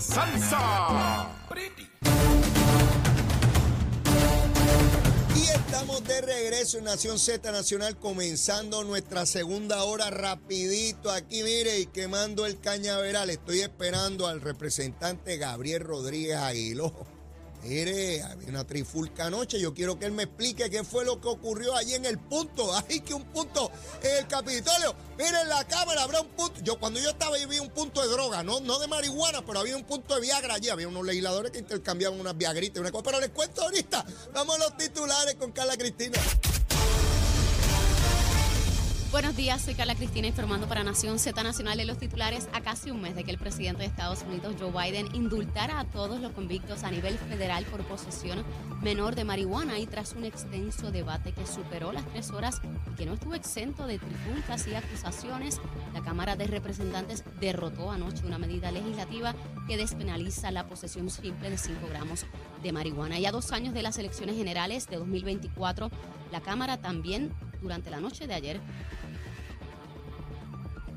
salsa. Y estamos de regreso en Nación Z Nacional, comenzando nuestra segunda hora rapidito aquí, mire, y quemando el cañaveral. Estoy esperando al representante Gabriel Rodríguez Aguiló. Mire, había una trifulca anoche. Yo quiero que él me explique qué fue lo que ocurrió allí en el punto. Ay, que un punto en el Capitolio. Miren la cámara, habrá un punto. Yo cuando yo estaba ahí vi un punto de droga, no, no de marihuana, pero había un punto de Viagra allí. Había unos legisladores que intercambiaban unas Viagritas y una cosa. Pero les cuento ahorita. Vamos a los titulares con Carla Cristina. Buenos días, soy Carla Cristina informando para Nación Z Nacional en los titulares a casi un mes de que el presidente de Estados Unidos, Joe Biden, indultara a todos los convictos a nivel federal por posesión menor de marihuana y tras un extenso debate que superó las tres horas y que no estuvo exento de trifulcas y acusaciones, la Cámara de Representantes derrotó anoche una medida legislativa que despenaliza la posesión simple de 5 gramos de marihuana. Y a dos años de las elecciones generales de 2024, la Cámara también durante la noche de ayer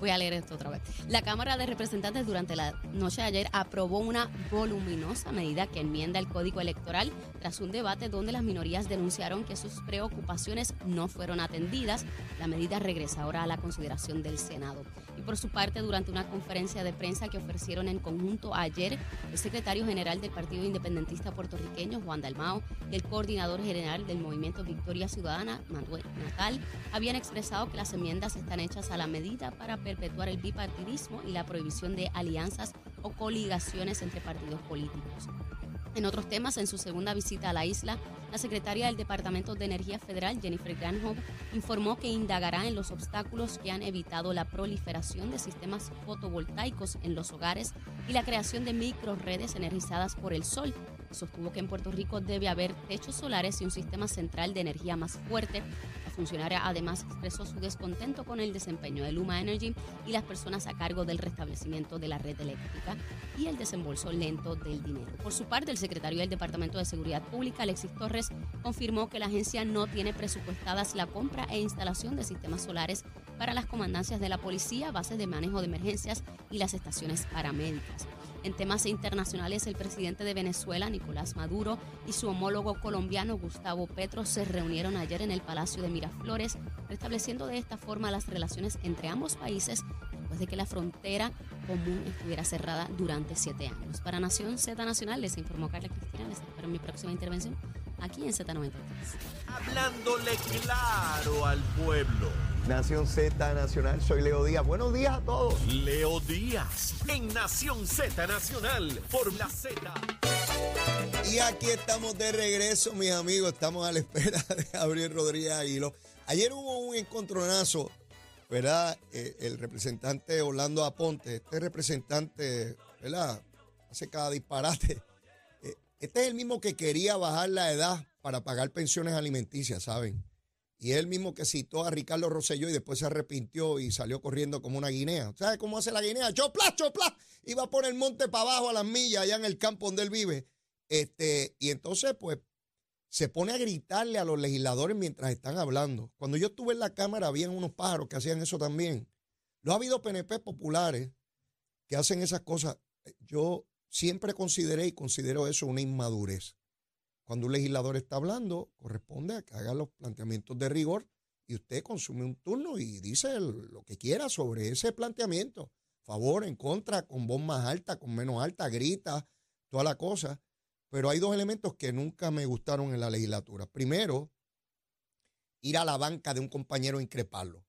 Voy a leer esto otra vez. La Cámara de Representantes durante la noche de ayer aprobó una voluminosa medida que enmienda el Código Electoral tras un debate donde las minorías denunciaron que sus preocupaciones no fueron atendidas. La medida regresa ahora a la consideración del Senado. Y por su parte, durante una conferencia de prensa que ofrecieron en conjunto ayer, el secretario general del Partido Independentista Puertorriqueño, Juan Dalmao, y el coordinador general del Movimiento Victoria Ciudadana, Manuel Natal, habían expresado que las enmiendas están hechas a la medida para perpetuar el bipartidismo y la prohibición de alianzas o coligaciones entre partidos políticos. En otros temas, en su segunda visita a la isla, la secretaria del Departamento de Energía Federal, Jennifer Granholm, informó que indagará en los obstáculos que han evitado la proliferación de sistemas fotovoltaicos en los hogares y la creación de microredes energizadas por el sol. Sostuvo que en Puerto Rico debe haber techos solares y un sistema central de energía más fuerte funcionaria además expresó su descontento con el desempeño de Luma Energy y las personas a cargo del restablecimiento de la red eléctrica y el desembolso lento del dinero. Por su parte, el secretario del Departamento de Seguridad Pública, Alexis Torres, confirmó que la agencia no tiene presupuestadas la compra e instalación de sistemas solares para las comandancias de la policía, bases de manejo de emergencias y las estaciones paramédicas. En temas internacionales, el presidente de Venezuela, Nicolás Maduro, y su homólogo colombiano, Gustavo Petro, se reunieron ayer en el Palacio de Miraflores, restableciendo de esta forma las relaciones entre ambos países después de que la frontera común estuviera cerrada durante siete años. Para Nación Z Nacional, les informó Carla Cristina. Les espero mi próxima intervención aquí en Z93. Hablándole claro al pueblo. Nación Z Nacional, soy Leo Díaz. Buenos días a todos. Leo Díaz en Nación Z Nacional por la Z. Y aquí estamos de regreso, mis amigos. Estamos a la espera de Gabriel Rodríguez Aguilo. Ayer hubo un encontronazo, ¿verdad? Eh, el representante Orlando Aponte, este representante, ¿verdad? Hace cada disparate. Este es el mismo que quería bajar la edad para pagar pensiones alimenticias, ¿saben? Y él mismo que citó a Ricardo Rosselló y después se arrepintió y salió corriendo como una guinea. ¿Sabes cómo hace la guinea? ¡Chopla, chopla! Iba por el monte para abajo a las millas, allá en el campo donde él vive. Este, y entonces, pues, se pone a gritarle a los legisladores mientras están hablando. Cuando yo estuve en la Cámara, habían unos pájaros que hacían eso también. Lo ha habido PNP populares que hacen esas cosas. Yo siempre consideré y considero eso una inmadurez. Cuando un legislador está hablando, corresponde a que haga los planteamientos de rigor y usted consume un turno y dice lo que quiera sobre ese planteamiento. Favor, en contra, con voz más alta, con menos alta, grita, toda la cosa. Pero hay dos elementos que nunca me gustaron en la legislatura. Primero, ir a la banca de un compañero a increparlo.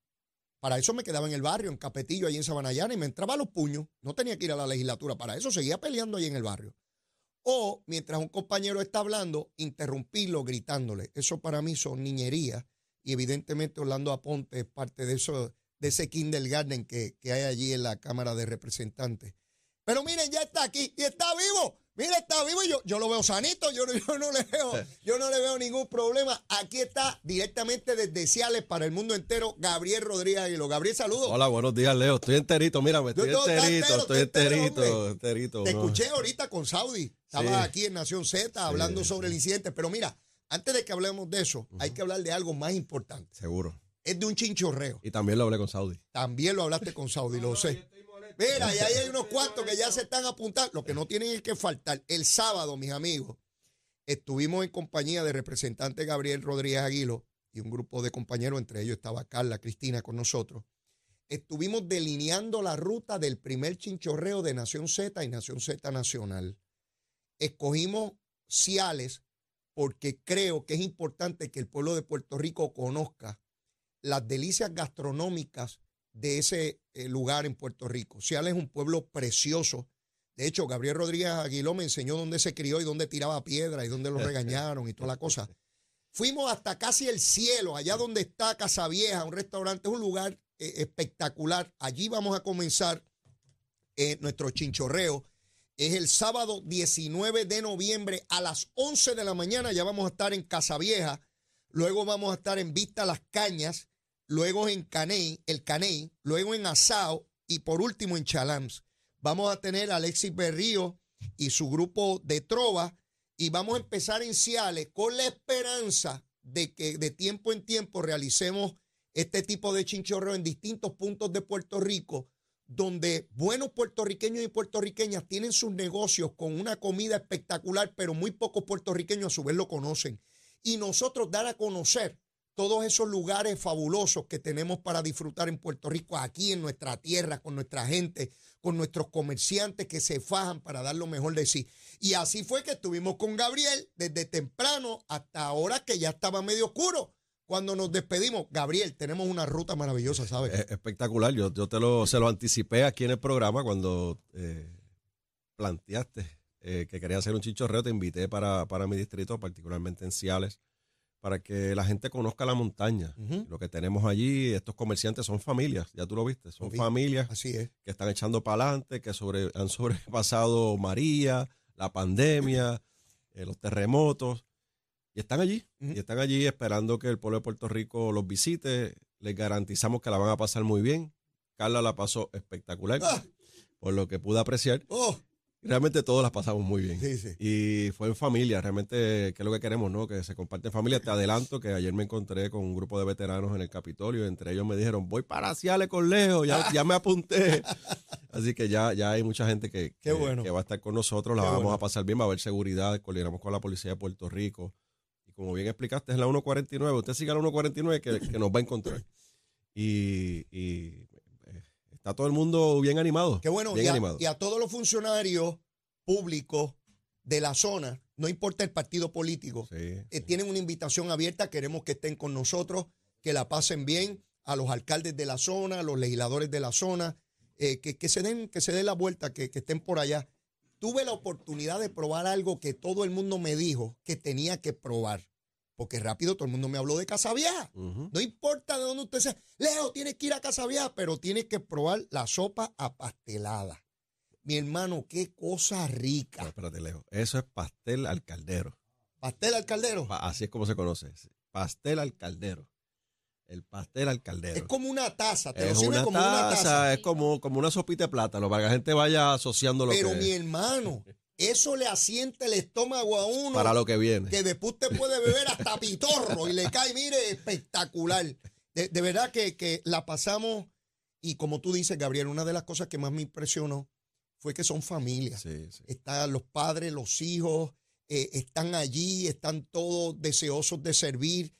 Para eso me quedaba en el barrio, en Capetillo, ahí en Sabanayana, y me entraba a los puños. No tenía que ir a la legislatura para eso, seguía peleando ahí en el barrio. O mientras un compañero está hablando, interrumpirlo gritándole. Eso para mí son niñerías. Y evidentemente Orlando Aponte es parte de eso, de ese kindergarten que, que hay allí en la Cámara de Representantes. Pero miren, ya está aquí y está vivo. Mira, está vivo y yo, yo lo veo sanito, yo, yo, no le veo, yo no le veo ningún problema. Aquí está directamente desde Ciales para el mundo entero, Gabriel Rodríguez Aguilo. Gabriel, saludos. Hola, buenos días, Leo. Estoy enterito, mírame, estoy Yo- enterito, entero, estoy enterito, enterito. Te no. escuché ahorita con Saudi. Estabas Sí. aquí en Nación Z hablando sobre el incidente. Pero mira, antes de que hablemos de eso, hay que hablar de algo más importante. Seguro. Es de un chinchorreo. Y también lo hablé con Saudi. También lo hablaste con Saudi, lo sé. Mira, y ahí hay unos cuantos que ya se están apuntando. Lo que no tienen es que faltar. El sábado, mis amigos, estuvimos en compañía de representante Gabriel Rodríguez Aguilo y un grupo de compañeros, entre ellos estaba Carla Cristina con nosotros. Estuvimos delineando la ruta del primer chinchorreo de Nación Z y Nación Z Nacional. Escogimos Ciales porque creo que es importante que el pueblo de Puerto Rico conozca las delicias gastronómicas de ese eh, lugar en Puerto Rico. Ciales es un pueblo precioso. De hecho, Gabriel Rodríguez Aguiló me enseñó dónde se crió y dónde tiraba piedra y dónde lo regañaron y toda la cosa. Fuimos hasta casi el cielo, allá donde está Casa Vieja, un restaurante, es un lugar eh, espectacular. Allí vamos a comenzar eh, nuestro chinchorreo. Es el sábado 19 de noviembre a las 11 de la mañana. Ya vamos a estar en Casa Vieja. Luego vamos a estar en Vista Las Cañas. Luego en Caney, el Caney. Luego en Asao. Y por último en Chalams. Vamos a tener a Alexis Berrío y su grupo de Trova. Y vamos a empezar en Ciales con la esperanza de que de tiempo en tiempo realicemos este tipo de chinchorreo en distintos puntos de Puerto Rico, donde buenos puertorriqueños y puertorriqueñas tienen sus negocios con una comida espectacular, pero muy pocos puertorriqueños a su vez lo conocen. Y nosotros dar a conocer todos esos lugares fabulosos que tenemos para disfrutar en Puerto Rico, aquí en nuestra tierra, con nuestra gente, con nuestros comerciantes que se fajan para dar lo mejor de sí. Y así fue que estuvimos con Gabriel desde temprano hasta ahora que ya estaba medio oscuro cuando nos despedimos, Gabriel, tenemos una ruta maravillosa, ¿sabes? espectacular. Yo, te lo, se lo anticipé aquí en el programa cuando eh, planteaste eh, que quería hacer un chichorreo. Te invité para, para mi distrito, particularmente en Ciales, para que la gente conozca la montaña. Lo que tenemos allí, estos comerciantes son familias, ya tú lo viste, son familias Así es. que están echando para adelante, que sobre, han sobrepasado María, la pandemia, eh, los terremotos y están allí, y están allí esperando que el pueblo de Puerto Rico los visite. Les garantizamos que la van a pasar muy bien. Carla la pasó espectacular, ah. por lo que pude apreciar. Oh. Realmente todos las pasamos muy bien. Y fue en familia, realmente, que es lo que queremos, ¿no? Que se comparte en familia. Te adelanto que ayer me encontré con un grupo de veteranos en el Capitolio. Entre ellos me dijeron, voy para Ciales con Leo, ya, ya me apunté. Así que ya, ya hay mucha gente que, que, va a estar con nosotros. La vamos a pasar bien, va a haber seguridad. Coordinamos con la policía de Puerto Rico como bien explicaste, es la 149. Usted siga la 149 que, que nos va a encontrar. Y, y, está todo el mundo bien animado. Qué bueno. y, a, y, a, todos los funcionarios públicos de la zona, no importa el partido político, eh, tienen una invitación abierta. Queremos que estén con nosotros, que la pasen bien. A los alcaldes de la zona, a los legisladores de la zona, eh, que, que, se den, que se den la vuelta, que, que estén por allá tuve la oportunidad de probar algo que todo el mundo me dijo que tenía que probar. Porque rápido todo el mundo me habló de Casa Vieja. No importa de dónde usted sea. Leo, tienes que ir a Casa Vieja, pero tienes que probar la sopa apastelada. Mi hermano, qué cosa rica. espérate, Leo. Eso es pastel al caldero. ¿Pastel al caldero? Así es como se conoce. Pastel al caldero. El pastel al caldero. Es como una taza, te es lo una como taza, una taza. Es como, como una sopita de plátano, para que la gente vaya asociando lo Pero que mi hermano, eso le asienta el estómago a uno. Para lo que viene. Que después usted puede beber hasta pitorro y le cae, mire, espectacular. De, verdad que, la pasamos, y como tú dices, Gabriel, una de las cosas que más me impresionó fue que son familias. Están los padres, los hijos, eh, están allí, están todos deseosos de servir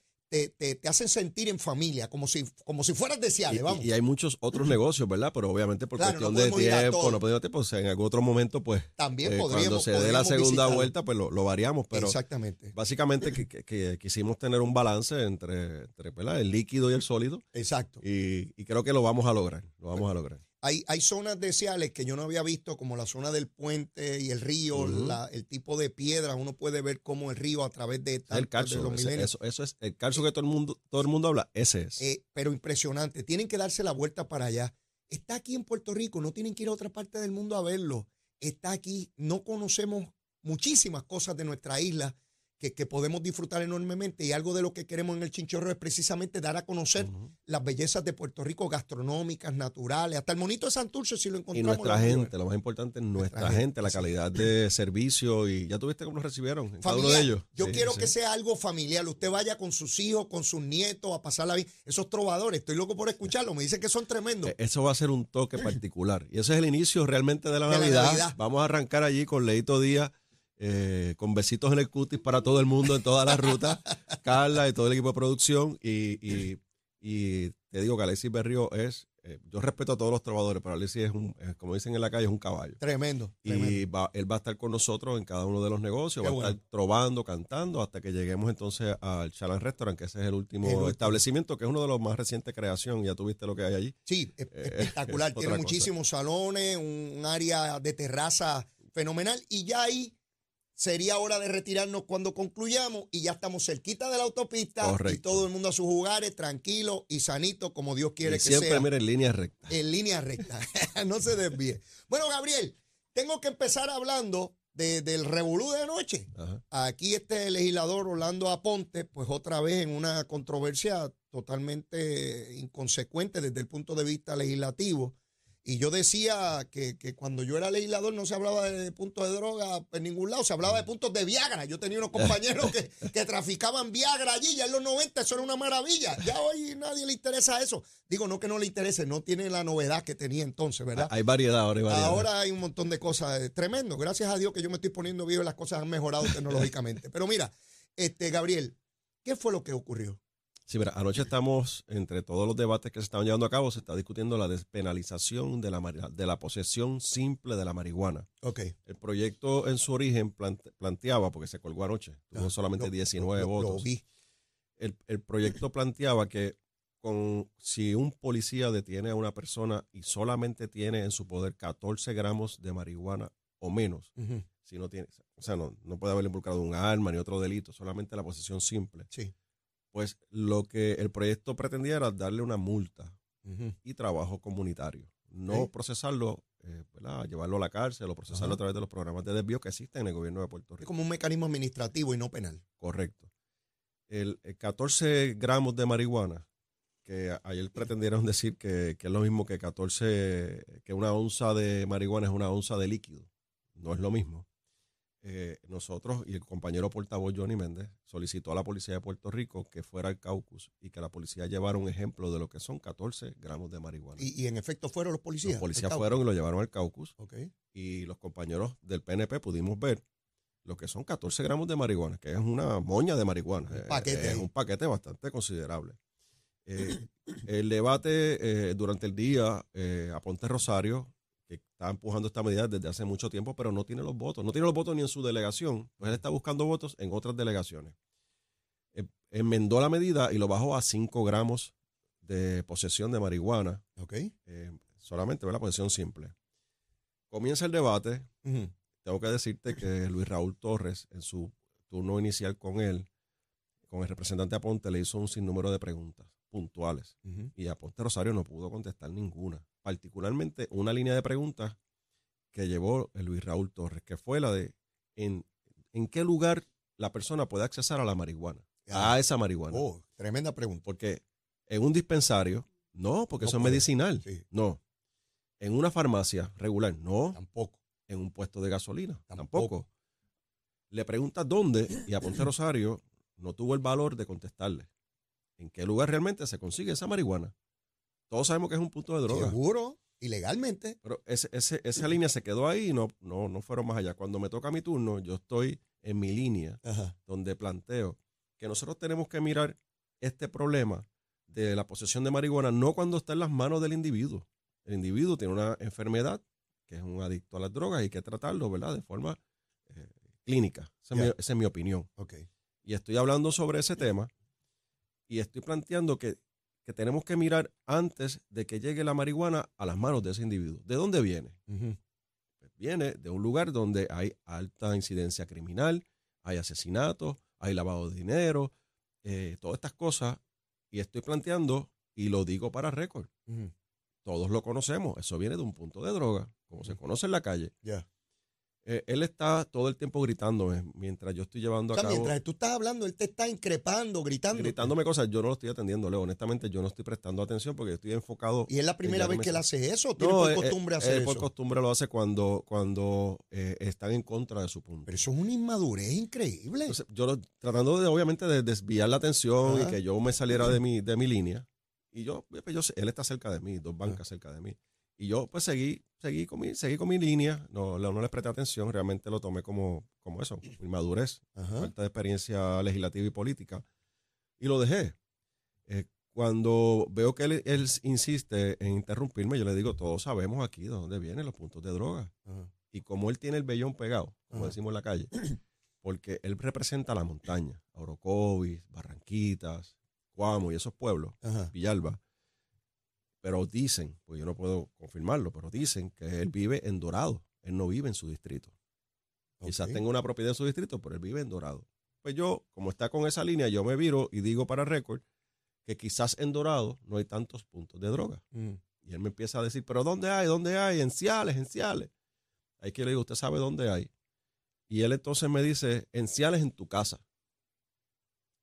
te, hacen sentir en familia, como si, como si fueras de Ciales, vamos. Y, hay muchos otros negocios, ¿verdad? Pero obviamente por cuestión de tiempo, no podemos tiempo, en algún otro momento, pues. También eh, Cuando se dé la segunda vuelta, pues lo, variamos. Pero Exactamente. Básicamente que, quisimos tener un balance entre, entre el líquido y el sólido. Exacto. Y, y creo que lo vamos a lograr. Lo vamos a lograr. Hay, hay zonas deseables que yo no había visto, como la zona del puente y el río, el tipo de piedra. Uno puede ver cómo el río a través de, el calcio, eso, eso, es el calcio que todo el mundo, todo el mundo habla, ese es. Eh, pero impresionante. Tienen que darse la vuelta para allá. Está aquí en Puerto Rico, no tienen que ir a otra parte del mundo a verlo. Está aquí, no conocemos muchísimas cosas de nuestra isla que, que podemos disfrutar enormemente y algo de lo que queremos en el chinchorro es precisamente dar a conocer las bellezas de Puerto Rico, gastronómicas, naturales, hasta el monito de Santurce si lo Y encontramos. nuestra lo vamos a ver. gente, lo más importante es nuestra, Nuestra gente, la sí. calidad de servicio y ya tuviste cómo nos recibieron en cada uno Familiar. de ellos. Yo Sí, quiero sí. que sea algo familiar. Usted vaya con sus hijos, con sus nietos a pasarla bien. Esos trovadores, estoy loco por escucharlo. Me dicen que son tremendos. Eh, Eso va a ser un toque particular. Y ese es el inicio realmente de la, De la Navidad. Navidad. Vamos a arrancar allí con Leito Díaz, eh, con besitos en el cutis para todo el mundo en todas las rutas. Carla y todo el equipo de producción. Y, y- y te digo que Alexis Berrío es, eh, yo respeto a todos los trovadores, pero Alexis es un, eh, como dicen en la calle, es un caballo. Tremendo. tremendo. Y va- él va a estar con nosotros en cada uno de los negocios, Qué va a estar trovando, cantando, hasta que lleguemos entonces al Chalan Restaurant, que ese es el último, El último. establecimiento, que es uno de los más recientes creación. Ya tuviste lo que hay allí. Sí, Eh, espectacular. es Tiene cosa. muchísimos salones, un área de terraza fenomenal. Y ya ahí sería hora de retirarnos cuando concluyamos y ya estamos cerquita de la autopista y todo el mundo a sus hogares, tranquilo y sanito, como Dios quiere Y que siempre, sea. mira, en línea recta. en línea recta. no se desvíe. Bueno, Gabriel, tengo que empezar hablando de- del revolú de anoche. Ajá. Aquí este legislador Orlando Aponte, pues otra vez en una controversia totalmente inconsecuente desde el punto de vista legislativo. Y yo decía que, que cuando yo era legislador no se hablaba de puntos de droga en ningún lado, se hablaba de puntos de Viagra. Yo tenía unos compañeros que, que traficaban Viagra allí, ya en los 90 eso era una maravilla. Ya hoy nadie le interesa eso. Digo, no que no le interese, no tiene la novedad que tenía entonces, ¿verdad? Hay variedad, ahora hay variedad. Ahora hay un montón de cosas eh, tremendo. Gracias a Dios que yo me estoy poniendo viejo y las cosas han mejorado tecnológicamente. Pero mira, este Gabriel, ¿qué fue lo que ocurrió? Sí, mira, anoche estamos, entre todos los debates que se estaban llevando a cabo, se está discutiendo la despenalización de la, de la posesión simple de la marihuana. Ok. El proyecto en su origen plante- planteaba, porque se colgó anoche, tuvo solamente 19 Ah, Lo votos. vi. el, el proyecto planteaba que con, si un policía detiene a una persona y solamente tiene en su poder 14 gramos de marihuana o menos, si no tiene, o sea, no, no puede haber involucrado un arma ni otro delito, solamente la posesión simple, Sí. Pues lo que el proyecto pretendía era darle una multa y trabajo comunitario, no procesarlo, eh, llevarlo a la cárcel o procesarlo Ajá. a través de los programas de desvío que existen en el gobierno de Puerto Es Rico. como un mecanismo administrativo y no penal. Correcto. El, el 14 gramos de marihuana, que ayer pretendieron decir que, que es lo mismo que 14, que una onza de marihuana es una onza de líquido. No es lo mismo. Eh, nosotros y el compañero portavoz Johnny Méndez solicitó a la policía de Puerto Rico que fuera al caucus y que la policía llevara un ejemplo de lo que son 14 gramos de marihuana. Y, y en efecto fueron los policías. Los policías fueron y lo llevaron al caucus y los compañeros del PNP pudimos ver lo que son 14 gramos de marihuana, que es una moña de marihuana. Un paquete Es un paquete bastante considerable. Eh, el debate eh, durante el día, eh, Aponte Rosario, que está empujando esta medida desde hace mucho tiempo, pero no tiene los votos. No tiene los votos ni en su delegación, pues él está buscando votos en otras delegaciones. Eh, enmendó la medida y lo bajó a 5 gramos de posesión de marihuana, Ok. eh, solamente la posesión simple. Comienza el debate, tengo que decirte que Luis Raúl Torres, en su turno inicial con él, con el representante Aponte, le hizo un sinnúmero de preguntas puntuales. Y Aponte Rosario no pudo contestar ninguna. Particularmente una línea de preguntas que llevó Luis Raúl Torres, que fue la de en, en qué lugar la persona puede accesar a la marihuana, a esa marihuana. Oh, tremenda pregunta. Porque en un dispensario, no, porque No eso es medicinal. Sí. No. En una farmacia regular, no Tampoco. en un puesto de gasolina. Tampoco. Tampoco. Le preguntas dónde y Aponte Rosario no tuvo el valor de contestarle. ¿En qué lugar realmente se consigue esa marihuana? Todos sabemos que es un punto de droga. Seguro. Ilegalmente. Pero ese, ese- esa línea se quedó ahí y no, no, no fueron más allá. Cuando me toca mi turno, yo estoy en mi línea Ajá. donde planteo que nosotros tenemos que mirar este problema de la posesión de marihuana no cuando está en las manos del individuo. El individuo tiene una enfermedad que es un adicto a las drogas y hay que tratarlo, ¿verdad? De forma eh, clínica. Esa, es mi, esa es mi opinión. Ok. Y estoy hablando sobre ese tema y estoy planteando que, que tenemos que mirar antes de que llegue la marihuana a las manos de ese individuo. ¿De dónde viene? Pues viene de un lugar donde hay alta incidencia criminal, hay asesinatos, hay lavado de dinero, eh, todas estas cosas. Y estoy planteando, y lo digo para récord, todos lo conocemos, eso viene de un punto de droga, como se conoce en la calle. Ya. Eh, él está todo el tiempo gritándome mientras yo estoy llevando O a cabo. mientras tú estás hablando, él te está increpando, gritando. gritándome cosas, yo no lo estoy atendiendo, Leo. Honestamente, yo no estoy prestando atención porque estoy enfocado. ¿Y es la primera vez que él hace eso? ¿O tiene No, por eh, costumbre eh, hacer él por eso? costumbre lo hace cuando, cuando eh, están en contra de su punto. Pero eso es una inmadurez increíble. Entonces, yo lo- tratando de, obviamente, de desviar la atención Ajá. y que yo me saliera de mi, de mi línea. Y yo, pues, yo sé, él está cerca de mí, dos bancas cerca de mí. Y yo, pues, seguí, seguí con mi, seguí con mi línea. No, no, les presté atención. Realmente lo tomé como, como eso, inmadurez, Ajá. falta de experiencia legislativa y política. Y lo dejé. Eh, cuando veo que él, él insiste en interrumpirme, yo le digo, todos sabemos aquí de dónde vienen los puntos de droga Ajá. y como él tiene el vellón pegado, como Ajá. decimos en la calle, porque él representa la montaña, Orocovis, Barranquitas, Cuamo y esos pueblos. Villalba, pero dicen, pues yo no puedo confirmarlo, pero dicen que él vive en Dorado, él no vive en su distrito. Quizás tenga una propiedad en su distrito, pero él vive en Dorado. Pues yo, como está con esa línea, yo me viro y digo para récord que quizás en Dorado no hay tantos puntos de droga. Mm. Y él me empieza a decir, pero ¿dónde hay? ¿Dónde hay? En Ciales, en Ciales. Ahí que le digo, ¿usted sabe dónde hay? Y él entonces me dice, en Ciales en tu casa.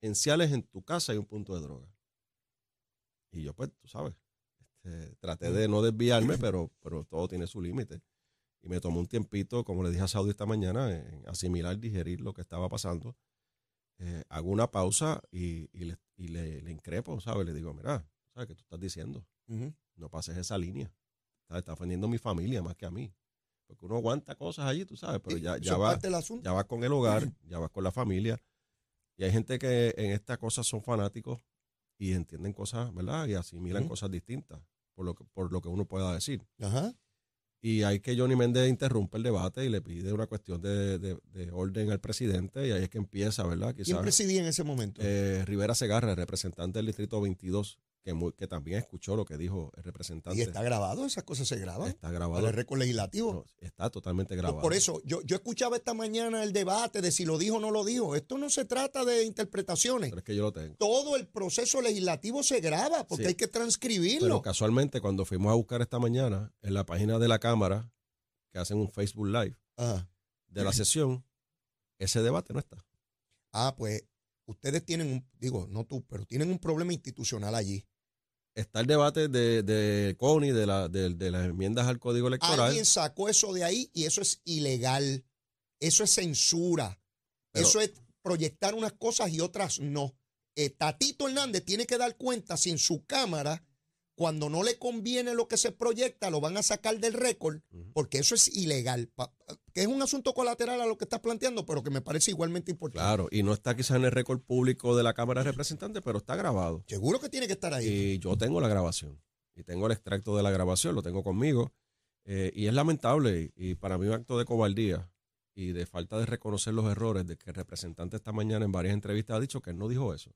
En Ciales en tu casa hay un punto de droga. Y yo, pues, tú sabes, este, traté de no desviarme, pero, pero todo tiene su límite. Y me tomó un tiempito, como le dije a Saudi esta mañana, en asimilar, digerir lo que estaba pasando. Eh, hago una pausa y, y le, y le, le increpo, ¿sabes? Le digo, mira, ¿sabes qué tú estás diciendo? No pases esa línea. ¿Sabes? Está ofendiendo a mi familia más que a mí. Porque uno aguanta cosas allí, tú sabes, pero ya, ya va, parte del asunto. ya va con el hogar, ya va con la familia. Y hay gente que en estas cosas son fanáticos y entienden cosas, ¿verdad? Y asimilan cosas distintas por lo, que, por lo que uno pueda decir. Ajá. Y hay que Johnny Méndez interrumpe el debate y le pide una cuestión de, de- de orden al presidente y ahí es que empieza, ¿verdad? ¿Quién Quizás presidía en ese momento? eh, Rivera Segarra, representante del Distrito 22, que, muy- que también escuchó lo que dijo el representante. y está grabado, esas cosas se graban. Está Para grabado. el récord legislativo. No, está totalmente Pues grabado. por eso, yo, yo escuchaba esta mañana el debate de si lo dijo o no lo dijo. Esto no se trata de interpretaciones. Pero es que yo lo tengo. Todo el proceso legislativo se graba porque Sí. hay que transcribirlo. Pero casualmente, cuando fuimos a buscar esta mañana, en la página de la Cámara, que hacen un Facebook Live Ajá. de la sesión, ese debate no está. Ah, pues ustedes tienen un, digo, no tú, pero tienen un problema institucional allí. Está el debate de, de CONI, de, la, de, de las enmiendas al Código Electoral. Alguien sacó eso de ahí y eso es ilegal. Eso es censura. Pero- eso es proyectar unas cosas y otras no. Eh, Tatito Hernández tiene que dar cuenta si en su cámara, cuando no le conviene lo que se proyecta, lo van a sacar del récord, porque eso es ilegal. Que es un asunto colateral a lo que estás planteando, pero que me parece igualmente importante. Claro, y no está quizás en el récord público de la Cámara de Representantes, pero está grabado. Seguro que tiene que estar ahí. Y yo tengo la grabación. Y tengo el extracto de la grabación, lo tengo conmigo. Eh, y es lamentable. Y, y para mí un acto de cobardía y de falta de reconocer los errores de que el representante esta mañana en varias entrevistas ha dicho que él no dijo eso.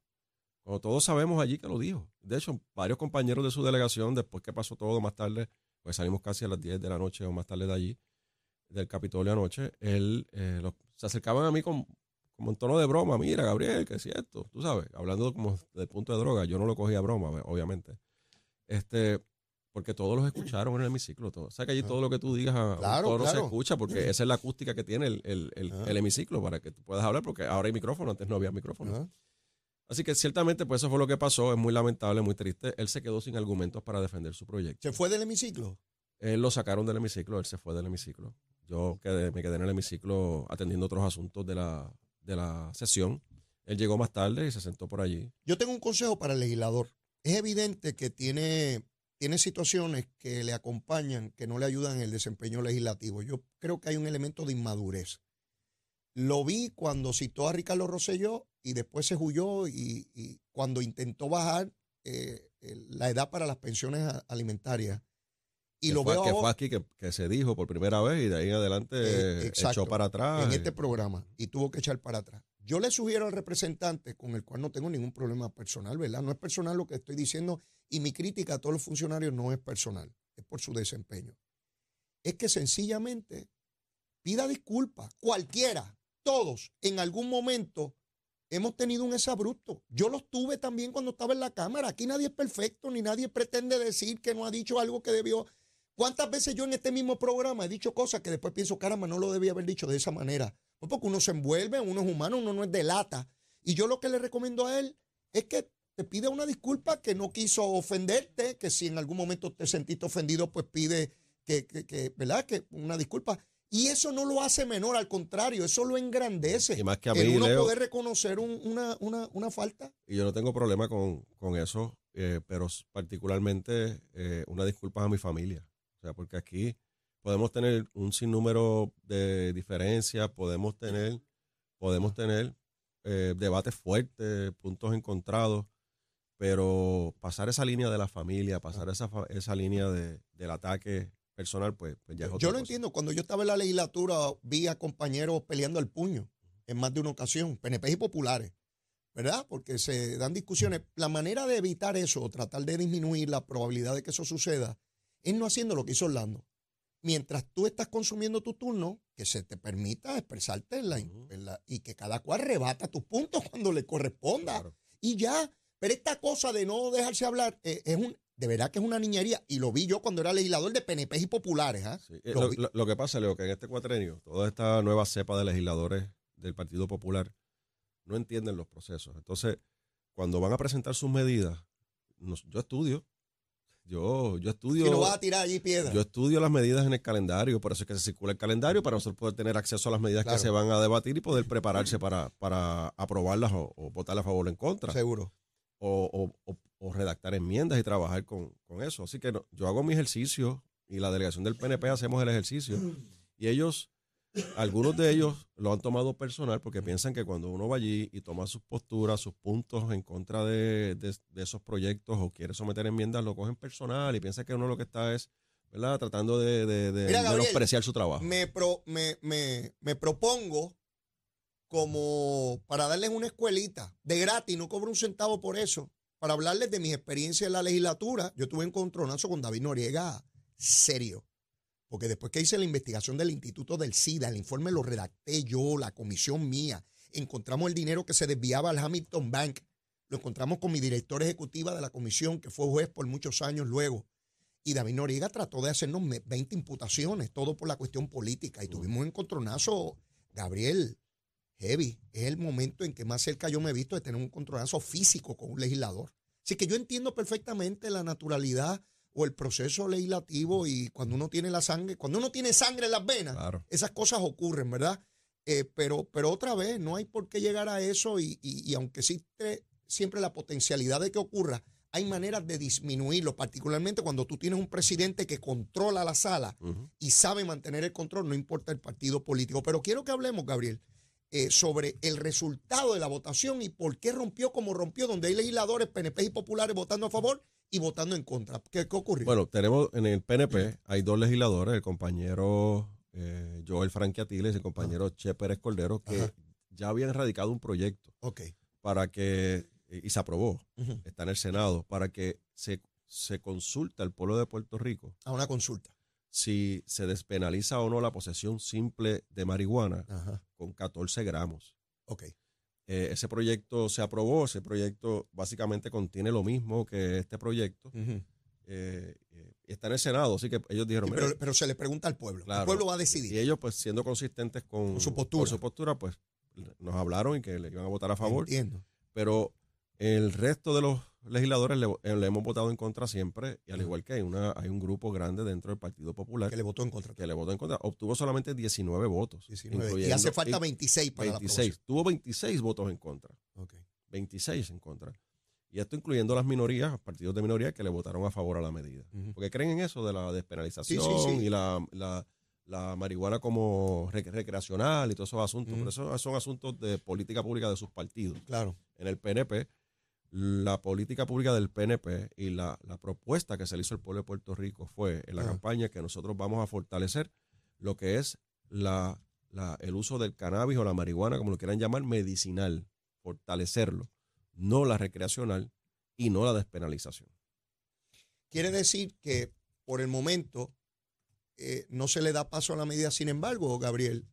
Cuando todos sabemos allí que lo dijo. De hecho, varios compañeros de su delegación, después que pasó todo más tarde, pues salimos casi a las 10 de la noche o más tarde de allí, del Capitolio anoche, él, eh, los- se acercaban a mí con, como en tono de broma, mira, Gabriel, que es cierto, tú sabes, hablando como del punto de droga, yo no lo cogía broma, obviamente. Este, porque todos los escucharon en el hemiciclo. Todo. O sea que allí todo lo que tú digas a un Claro, se escucha, porque esa es la acústica que tiene el, el- el- Ah. el hemiciclo para que tú puedas hablar, porque ahora hay micrófono, antes no había micrófono. Ajá. Así que ciertamente, pues eso fue lo que pasó, es muy lamentable, muy triste. Él se quedó sin argumentos para defender su proyecto. ¿Se fue del hemiciclo? Él lo sacaron del hemiciclo, él se fue del hemiciclo. Yo quedé, me quedé en el hemiciclo atendiendo otros asuntos de la, de la sesión. Él llegó más tarde y se sentó por allí. Yo tengo un consejo para el legislador. Es evidente que tiene, tiene situaciones que le acompañan, que no le ayudan en el desempeño legislativo. Yo creo que hay un elemento de inmadurez. Lo vi cuando citó a Ricardo Rosselló y después se huyó y, y cuando intentó bajar eh, la edad para las pensiones alimentarias. Y que lo fue, veo que ahora- fue aquí que, que se dijo por primera vez y de ahí en adelante Eh, exacto. echó para atrás. en este programa y tuvo que echar para atrás. Yo le sugiero al representante, con el cual no tengo ningún problema personal, ¿verdad? No es personal lo que estoy diciendo y mi crítica a todos los funcionarios no es personal, es por su desempeño. Es que sencillamente pida disculpas, cualquiera, todos, en algún momento hemos tenido un exabrupto. Yo los tuve también cuando estaba en la Cámara. Aquí nadie es perfecto, ni nadie pretende decir que no ha dicho algo que debió. ¿Cuántas veces yo en este mismo programa he dicho cosas que después pienso, caramba, no lo debía haber dicho de esa manera? Pues porque uno se envuelve, uno es humano, uno no es de lata. Y yo lo que le recomiendo a él es que te pide una disculpa, que no quiso ofenderte, que si en algún momento te sentiste ofendido, pues pide que, que ¿verdad? Que una disculpa. Y eso no lo hace menor, al contrario, eso lo engrandece. Y más que a mí, el uno Leo- poder reconocer un- una, una, una falta. Y yo no tengo problema con, con eso, eh, pero particularmente eh, una disculpa a mi familia. O sea, porque aquí podemos tener un sinnúmero de diferencias, podemos tener, podemos tener eh, debates fuertes, puntos encontrados, pero pasar esa línea de la familia, pasar esa, esa línea de, del ataque personal, pues, pues ya es otra Yo lo cosa. entiendo. Cuando yo estaba en la legislatura, vi a compañeros peleando al puño en más de una ocasión, PNP y populares, ¿verdad? Porque se dan discusiones. La manera de evitar eso, tratar de disminuir la probabilidad de que eso suceda, es no haciendo lo que hizo Orlando. Mientras tú estás consumiendo tu turno, que se te permita expresarte en la, en la- y que cada cual rebata tus puntos cuando le corresponda. Claro. Y ya. Pero esta cosa de no dejarse hablar eh, es un, de verdad que es una niñería. Y lo vi yo cuando era legislador de PNP y populares. ¿ah? Sí, eh, Lo que pasa, Leo, que en este cuatrenio, toda esta nueva cepa de legisladores del Partido Popular no entienden los procesos. Entonces, cuando van a presentar sus medidas, nos- yo estudio. Yo, yo estudio. Si no vas a tirar allí piedra. Yo estudio las medidas en el calendario, por eso es que se circula el calendario, para nosotros poder tener acceso a las medidas Claro. que se van a debatir y poder prepararse para, para aprobarlas o, o votarlas a favor o en contra Seguro. o, o- o- o redactar enmiendas y trabajar con, con eso. Así que no, yo hago mi ejercicio y la delegación del PNP hacemos el ejercicio. Y ellos, algunos de ellos lo han tomado personal porque piensan que cuando uno va allí y toma sus posturas, sus puntos en contra de, de- de esos proyectos o quiere someter enmiendas, lo cogen personal y piensan que uno lo que está es, ¿verdad? Tratando de, de, de Mira, Gabriel, menospreciar su trabajo. Me, pro- me, me, me propongo como para darles una escuelita de gratis, no cobro un centavo por eso, para hablarles de mis experiencias en la legislatura. Yo tuve un encontronazo con David Noriega serio. Porque después que hice la investigación del Instituto del SIDA, el informe lo redacté yo, la comisión mía. Encontramos el dinero que se desviaba al Hamilton Bank. Lo encontramos con mi directora ejecutiva de la comisión, que fue juez por muchos años luego. Y David Noriega trató de hacernos me- 20 imputaciones, todo por la cuestión política. Y tuvimos un encontronazo, Gabriel, heavy. Es el momento en que más cerca yo me he visto de tener un encontronazo físico con un legislador. Así que yo entiendo perfectamente la naturalidad o el proceso legislativo y cuando uno tiene la sangre, cuando uno tiene sangre en las venas, Claro. esas cosas ocurren, ¿verdad? Eh, pero, pero otra vez, no hay por qué llegar a eso y, y- y aunque existe siempre la potencialidad de que ocurra, hay maneras de disminuirlo, particularmente cuando tú tienes un presidente que controla la sala y sabe mantener el control, no importa el partido político. Pero quiero que hablemos, Gabriel, eh, sobre el resultado de la votación y por qué rompió como rompió, donde hay legisladores, PNP y populares votando a favor y votando en contra. ¿Qué, qué ocurrió? Bueno, tenemos en el PNP, hay dos legisladores, el compañero eh, Joel Franquiatiles y el compañero Che Pérez Cordero, que Ajá. ya habían radicado un proyecto para que, y se aprobó, está en el Senado, para que se, se consulte al pueblo de Puerto Rico A una consulta. Si se despenaliza o no la posesión simple de marihuana Ajá. con 14 gramos. Ok. Eh, ese proyecto se aprobó, ese proyecto básicamente contiene lo mismo que este proyecto. Eh, eh, está en el Senado, así que ellos dijeron, Sí, "Mira, pero, pero se le pregunta al pueblo. Claro. El pueblo va a Y decidir. ellos, pues, siendo consistentes con, Con su postura. su postura, pues, nos hablaron y que le iban a votar a favor. Entiendo. Pero el resto de los legisladores le, eh, le hemos votado en contra siempre, y al igual que hay, una, hay un grupo grande dentro del Partido Popular Que le votó en contra. que le votó en contra. Obtuvo solamente 19 votos. 19. Y hace falta y- 26 para 26. Tuvo 26 votos en contra. la aprobación. Ok. 26 en contra. Y esto incluyendo las minorías, partidos de minoría que le votaron a favor a la medida. Porque creen en eso de la despenalización Sí, sí, sí. y la, la- la marihuana como rec- recreacional y todos esos asuntos. Ujú. Pero esos son asuntos de política pública de sus partidos. Claro. En el PNP, la política pública del PNP y la, la propuesta que se le hizo al pueblo de Puerto Rico fue en la Ajá. campaña que nosotros vamos a fortalecer lo que es la, la- el uso del cannabis o la marihuana, como lo quieran llamar, medicinal. Fortalecerlo. No la recreacional y no la despenalización. Quiere decir que por el momento eh, no se le da paso a la medida. Sin embargo, Gabriel,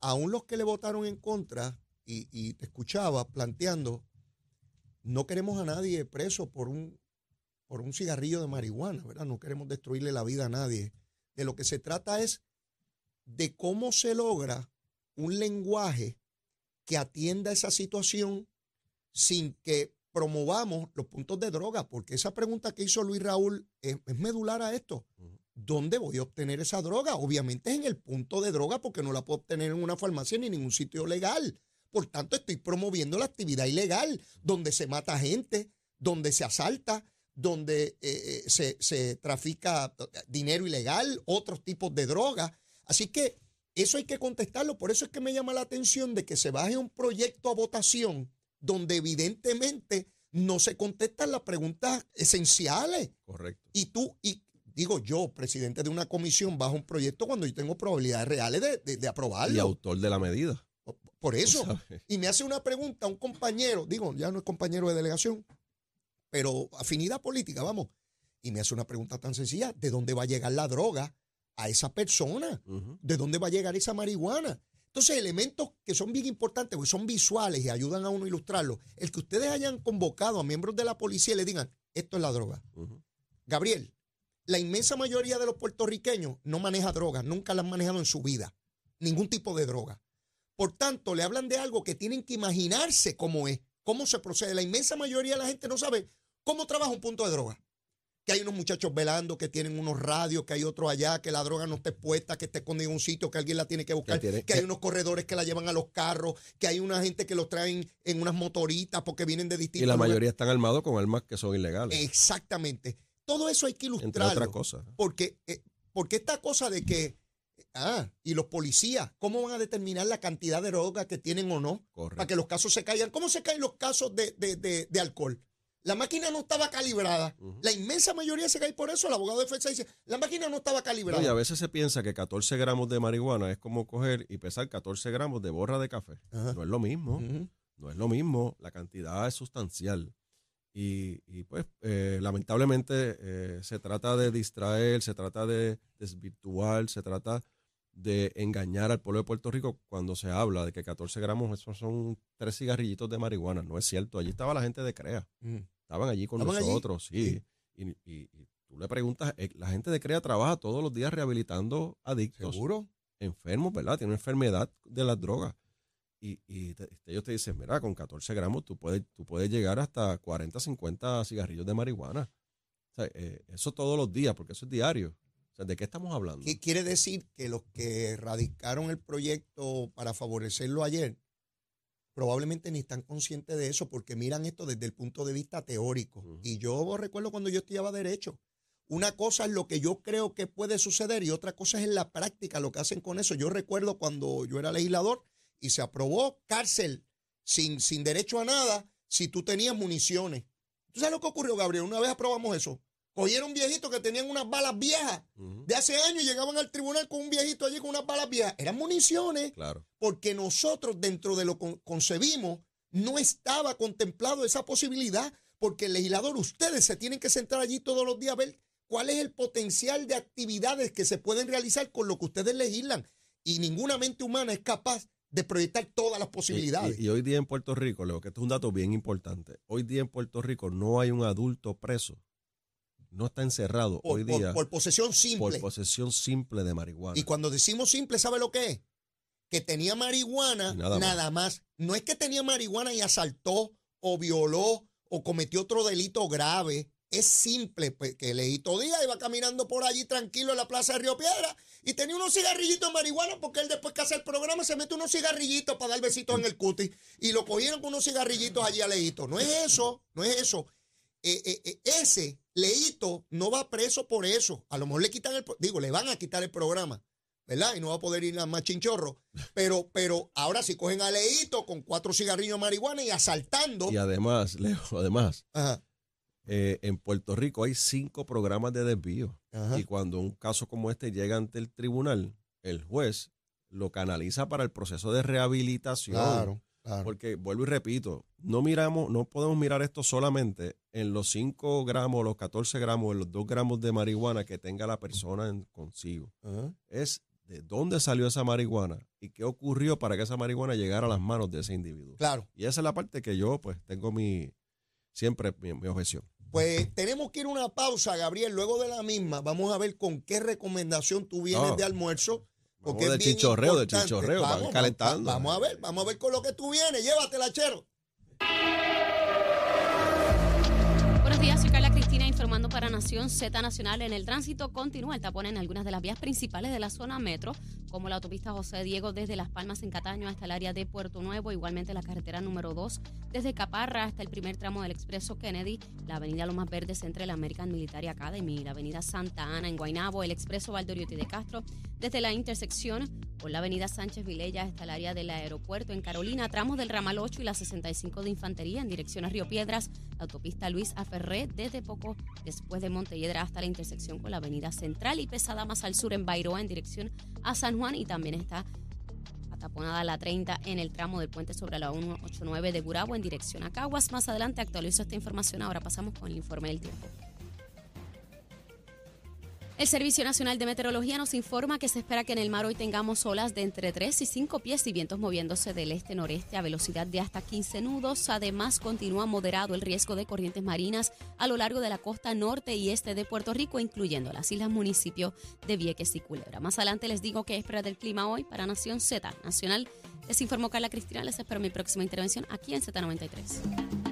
aún los que le votaron en contra, y, y te escuchaba planteando, no queremos a nadie preso por un, por un cigarrillo de marihuana, ¿verdad? No queremos destruirle la vida a nadie. De lo que se trata es de cómo se logra un lenguaje que atienda esa situación sin que promovamos los puntos de droga, porque esa pregunta que hizo Luis Raúl es, es medular a esto. ¿Dónde voy a obtener esa droga? Obviamente es en el punto de droga porque no la puedo obtener en una farmacia ni en ningún sitio legal. Por tanto, estoy promoviendo la actividad ilegal, donde se mata gente, donde se asalta, donde eh, eh, se, se trafica dinero ilegal, otros tipos de drogas. Así que eso hay que contestarlo. Por eso es que me llama la atención de que se baje un proyecto a votación donde evidentemente no se contestan las preguntas esenciales. Correcto. Y tú, y digo yo, presidente de una comisión, bajo un proyecto cuando yo tengo probabilidades reales de, de- de aprobarlo. Y autor de la medida. Por eso. Y me hace una pregunta un compañero, digo, ya no es compañero de delegación, pero afinidad política, vamos. Y me hace una pregunta tan sencilla, ¿de dónde va a llegar la droga a esa persona? ¿De dónde va a llegar esa marihuana? Entonces, elementos que son bien importantes, porque son visuales y ayudan a uno a ilustrarlo. El que ustedes hayan convocado a miembros de la policía y le digan, esto es la droga. Gabriel, la inmensa mayoría de los puertorriqueños no maneja drogas, nunca la han manejado en su vida, ningún tipo de droga. Por tanto, le hablan de algo que tienen que imaginarse cómo es, cómo se procede. La inmensa mayoría de la gente no sabe cómo trabaja un punto de droga. Que hay unos muchachos velando, que tienen unos radios, que hay otro allá, que la droga no está expuesta, que está escondida en un sitio, que alguien la tiene que buscar, Que tiene- que hay unos corredores que la llevan a los carros, que hay una gente que los traen en unas motoritas porque vienen de distintos Y la lugares. mayoría están armados con armas que son ilegales. Exactamente. Todo eso hay que entre ilustrarlo. otras cosas. Porque, eh, porque esta cosa de que, ah, y los policías, ¿cómo van a determinar la cantidad de droga que tienen o no? Correcto. Para que los casos se caigan. ¿Cómo se caen los casos de, de- de- de alcohol? La máquina no estaba calibrada. La inmensa mayoría se cae por eso. El abogado de defensa dice, la máquina no estaba No, calibrada. y a veces se piensa que 14 gramos de marihuana es como coger y pesar 14 gramos de borra de café. Ajá. No es lo mismo. No es lo mismo. La cantidad es sustancial. Y, y, pues, eh, lamentablemente, eh, se trata de distraer, se trata de desvirtuar, se trata de engañar al pueblo de Puerto Rico cuando se habla de que 14 gramos, esos son tres cigarrillitos de marihuana. No es cierto. Allí estaba la gente de CREA. Ujú. Estaban allí con ¿Estaban allí? nosotros, sí. Sí. Y, y- y tú le preguntas, eh, la gente de CREA trabaja todos los días rehabilitando adictos, ¿Seguro? enfermos, ¿verdad? Tienen enfermedad de las drogas. Y, y te- ellos te dicen, mira, con 14 gramos tú puedes, tú puedes llegar hasta 40, 50 cigarrillos de marihuana. O sea, eh, eso todos los días, porque eso es diario. O sea, ¿de qué estamos hablando? ¿Qué quiere decir que los que radicaron el proyecto para favorecerlo ayer probablemente ni están conscientes de eso porque miran esto desde el punto de vista teórico? Y yo recuerdo cuando yo estudiaba derecho. Una cosa es lo que yo creo que puede suceder y otra cosa es en la práctica lo que hacen con eso. Yo recuerdo cuando yo era legislador y se aprobó cárcel sin, sin derecho a nada si tú tenías municiones. ¿Tú sabes lo que ocurrió, Gabriel? Una vez aprobamos eso. Cogieron viejitos que tenían unas balas viejas de hace años y llegaban al tribunal con un viejito allí con unas balas viejas. Eran municiones, Claro. porque nosotros dentro de lo que concebimos no estaba contemplado esa posibilidad, porque el legislador, ustedes se tienen que sentar allí todos los días a ver cuál es el potencial de actividades que se pueden realizar con lo que ustedes legislan. Y ninguna mente humana es capaz de proyectar todas las posibilidades. Y, y hoy día en Puerto Rico, Leo, que esto es un dato bien importante, hoy día en Puerto Rico no hay un adulto preso, no está encerrado por, hoy día por posesión simple. por posesión simple de marihuana. Y cuando decimos simple, ¿sabe lo que es? Que tenía marihuana nada nada, más. más. No es que tenía marihuana y asaltó o violó o cometió otro delito grave. Es simple, pues, que Leito Díaz iba caminando por allí tranquilo en la plaza de Río Piedra y tenía unos cigarrillitos de marihuana porque él después que hace el programa se mete unos cigarrillitos para dar besitos en el cutis y lo cogieron con unos cigarrillitos allí a Leito. No es eso, no es eso. Eh, eh, eh, ese Leito no va preso por eso. A lo mejor le quitan el, digo, le van a quitar el programa, ¿verdad? Y no va a poder ir a más chinchorro. Pero, pero ahora si cogen a Leito con cuatro cigarrillos de marihuana y asaltando. Y además, Leo, además, Ajá, eh, en Puerto Rico hay cinco programas de desvío. ajá. Y cuando un caso como este llega ante el tribunal, el juez lo canaliza para el proceso de rehabilitación. Claro, claro. Porque, vuelvo y repito, no miramos, no podemos mirar esto solamente en los 5 gramos, los 14 gramos, en los 2 gramos de marihuana que tenga la persona en- consigo. Ajá. Es de dónde salió esa marihuana y qué ocurrió para que esa marihuana llegara a las manos de ese individuo. Claro. Y esa es la parte que yo, pues, tengo mi, siempre mi, mi objeción. Pues tenemos que ir a una pausa, Gabriel. Luego de la misma, vamos a ver con qué recomendación tú vienes No. de almuerzo. Porque Vamos es bien chichorreo, importante. chichorreo, para ir Vamos, calentando. Vamos a ver, vamos a ver con lo que tú vienes. Llévatela, chero. Z Nacional. En el tránsito continúa el tapón en algunas de las vías principales de la zona metro, como la autopista José Diego desde Las Palmas en Cataño hasta el área de Puerto Nuevo, igualmente la carretera número 2 desde Caparra hasta el primer tramo del expreso Kennedy, la avenida Lomas Verdes entre la American Military Academy la avenida Santa Ana en Guaynabo, el expreso Valdoriotti de Castro desde la intersección por la avenida Sánchez Vilella hasta el área del aeropuerto en Carolina, tramos del ramal 8 y la 65 de Infantería en dirección a Río Piedras, la autopista Luis Aferré desde poco después de Montelledra hasta la intersección con la avenida Central y pesada más al sur en Bairoa en dirección a San Juan y también está ataponada la 30 en el tramo del puente sobre la 189 de Gurabo en dirección a Caguas. Más adelante actualizo esta información. Ahora pasamos con el informe del tiempo. El Servicio Nacional de Meteorología nos informa que se espera que en el mar hoy tengamos olas de entre 3 y 5 pies y vientos moviéndose del este-noreste a velocidad de hasta 15 nudos. Además, continúa moderado el riesgo de corrientes marinas a lo largo de la costa norte y este de Puerto Rico, incluyendo las islas municipios de Vieques y Culebra. Más adelante les digo qué espera del clima hoy para Nación Z Nacional. Les informó Carla Cristina. Les espero mi próxima intervención aquí en Z93.